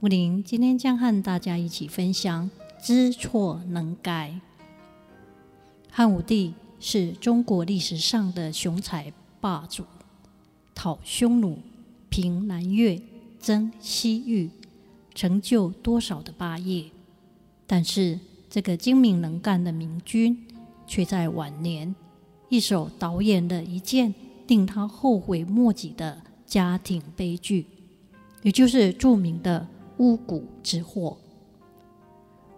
木林今天将和大家一起分享：知错能改。汉武帝是中国历史上的雄才霸主，讨匈奴、平南越、征西域，成就多少的霸业。但是，这个精明能干的明君，却在晚年一手导演了一件令他后悔莫及的家庭悲剧，也就是著名的。巫蛊之祸。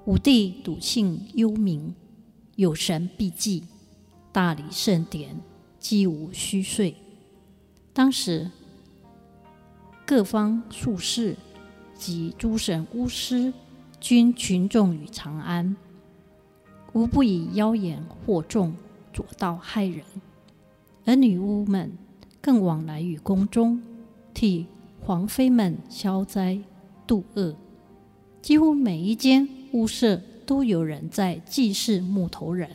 武帝笃信幽冥，有神必济，大理圣典，几无虚岁。当时各方术士及诸神巫师均群众于长安，无不以妖言惑众，左道害人。而女巫们更往来于宫中，替皇妃们消灾。度厄，几乎每一间屋舍都有人在祭祀木头人，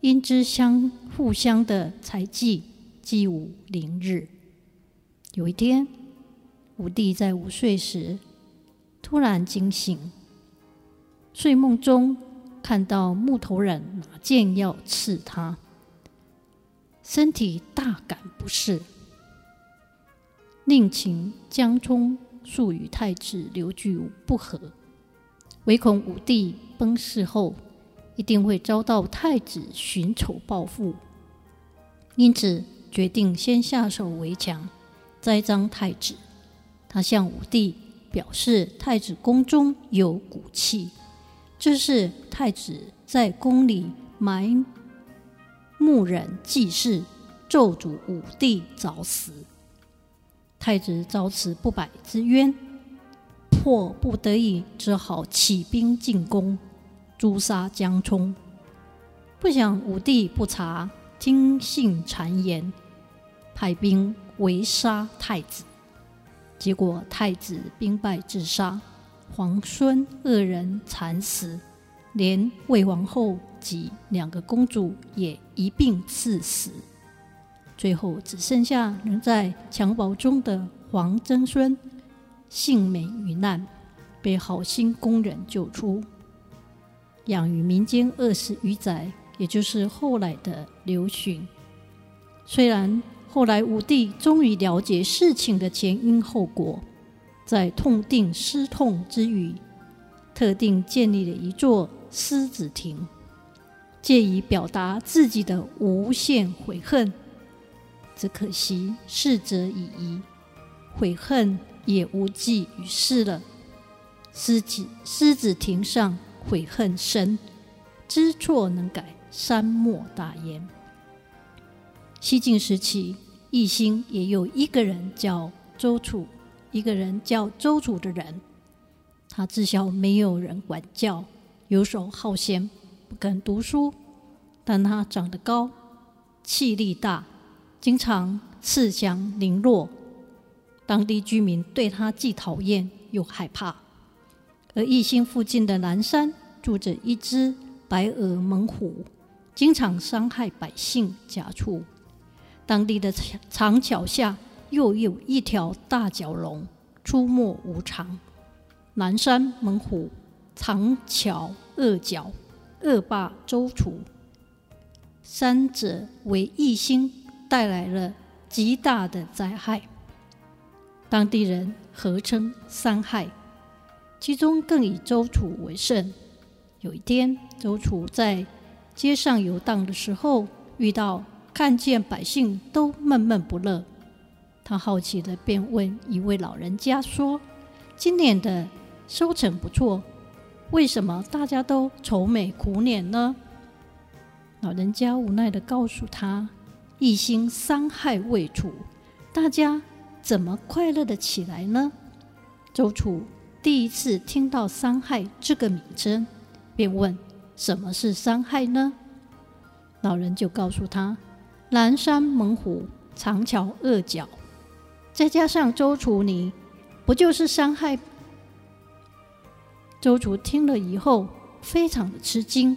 因之相互相的猜忌，积武凌日。有一天，武帝在午睡时突然惊醒，睡梦中看到木头人拿剑要刺他，身体大感不适，令秦江冲。数与太子刘据不和，唯恐武帝崩逝后一定会遭到太子寻仇报复，因此决定先下手为强，栽赃太子。他向武帝表示，太子宫中有骨气，这是太子在宫里埋木人祭祀，咒诅武帝早死。太子遭此不白之冤，迫不得已，只好起兵进攻，诛杀江充。不想武帝不察，听信谗言，派兵围杀太子。结果太子兵败自杀，皇孙二人惨死，连魏皇后及两个公主也一并赐死。最后只剩下仍在襁褓中的黄曾孙幸免于难，被好心工人救出，养于民间二十余载，也就是后来的刘询。虽然后来武帝终于了解事情的前因后果，在痛定思痛之余，特定建立了一座狮子亭，借以表达自己的无限悔恨。只可惜逝者已矣，悔恨也无济于事了。狮子狮子亭上悔恨深，知错能改，善莫大焉。西晋时期，义兴也有一个人叫周楚，一个人叫周楚的人，他自小没有人管教，游手好闲，不肯读书，但他长得高，气力大。经常恃强凌弱，当地居民对他既讨厌又害怕。而义兴附近的南山住着一只白额猛虎，经常伤害百姓家畜。当地的长桥下又有一条大角龙出没无常。南山猛虎，长桥恶角，恶霸周处，三者为义兴。带来了极大的灾害，当地人合称三害，其中更以周楚为甚。有一天，周楚在街上游荡的时候，遇到看见百姓都闷闷不乐，他好奇的便问一位老人家说：“今年的收成不错，为什么大家都愁眉苦脸呢？”老人家无奈的告诉他。一心伤害魏楚，大家怎么快乐的起来呢？周楚第一次听到“伤害”这个名称，便问：“什么是伤害呢？”老人就告诉他：“南山猛虎，长桥恶角，再加上周楚你，不就是伤害？”周楚听了以后，非常的吃惊，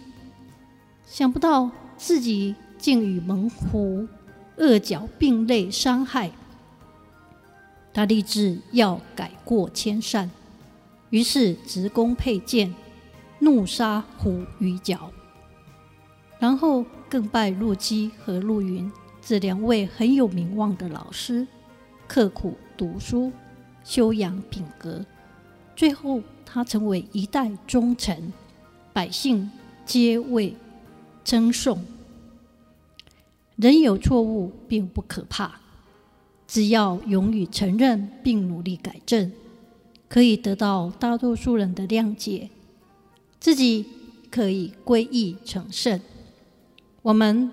想不到自己竟与猛虎、恶角并类伤害。他立志要改过迁善，于是执弓佩剑，怒杀虎与角，然后更拜陆机和陆云这两位很有名望的老师，刻苦读书，修养品格，最后他成为一代忠臣，百姓皆为称颂。人有错误并不可怕。只要勇于承认并努力改正，可以得到大多数人的谅解，自己可以归义成圣。我们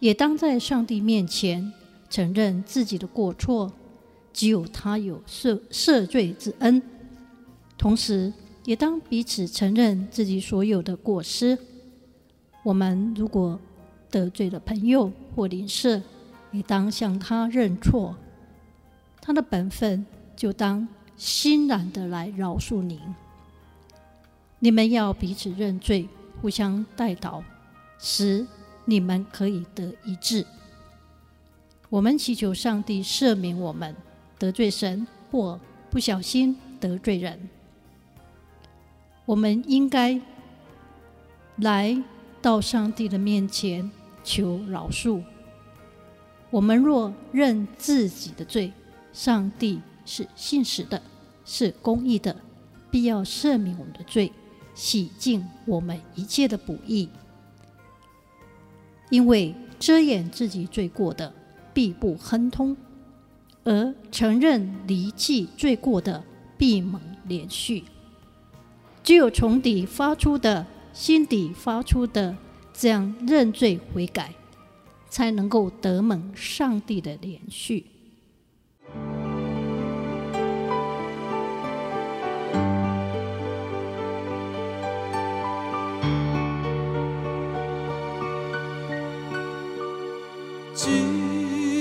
也当在上帝面前承认自己的过错，只有他有赦赦罪之恩。同时，也当彼此承认自己所有的过失。我们如果得罪了朋友或邻舍，你当向他认错，他的本分就当欣然的来饶恕您。你们要彼此认罪，互相代祷，使你们可以得医治。我们祈求上帝赦免我们得罪神或不小心得罪人。我们应该来到上帝的面前求饶恕。我们若认自己的罪，上帝是信实的，是公义的，必要赦免我们的罪，洗净我们一切的不义。因为遮掩自己罪过的，必不亨通；而承认离弃罪过的，必蒙怜恤。只有从底发出的，心底发出的，这样认罪悔改。才能够得蒙上帝的怜恤。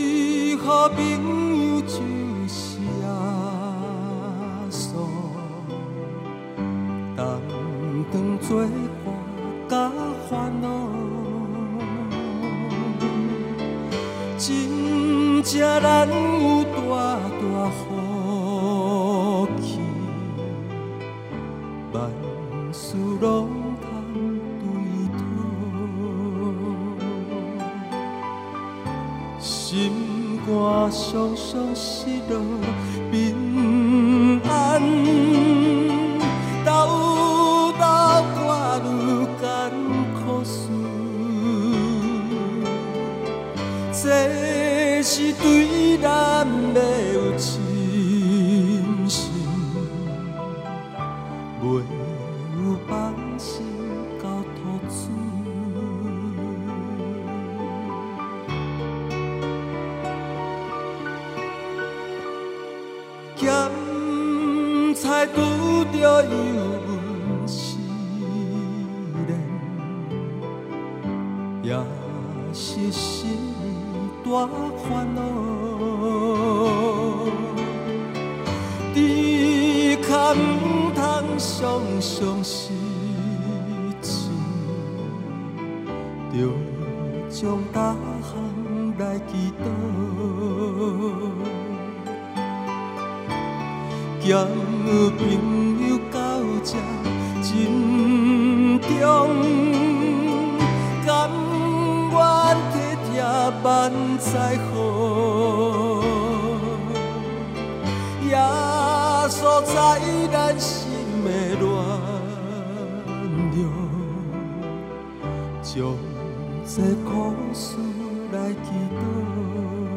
一个朋友就是耶稣，当当作伴真正难有大大福气，万事拢通对讨，心肝伤伤失落平安，放心交托主。咸菜拄着油温时冷，也是心。大烦恼，唔通常常失志，着将大项来祈祷，交朋友到这珍重，甘愿体贴。万载好，耶稣在咱将这苦事来祈祷。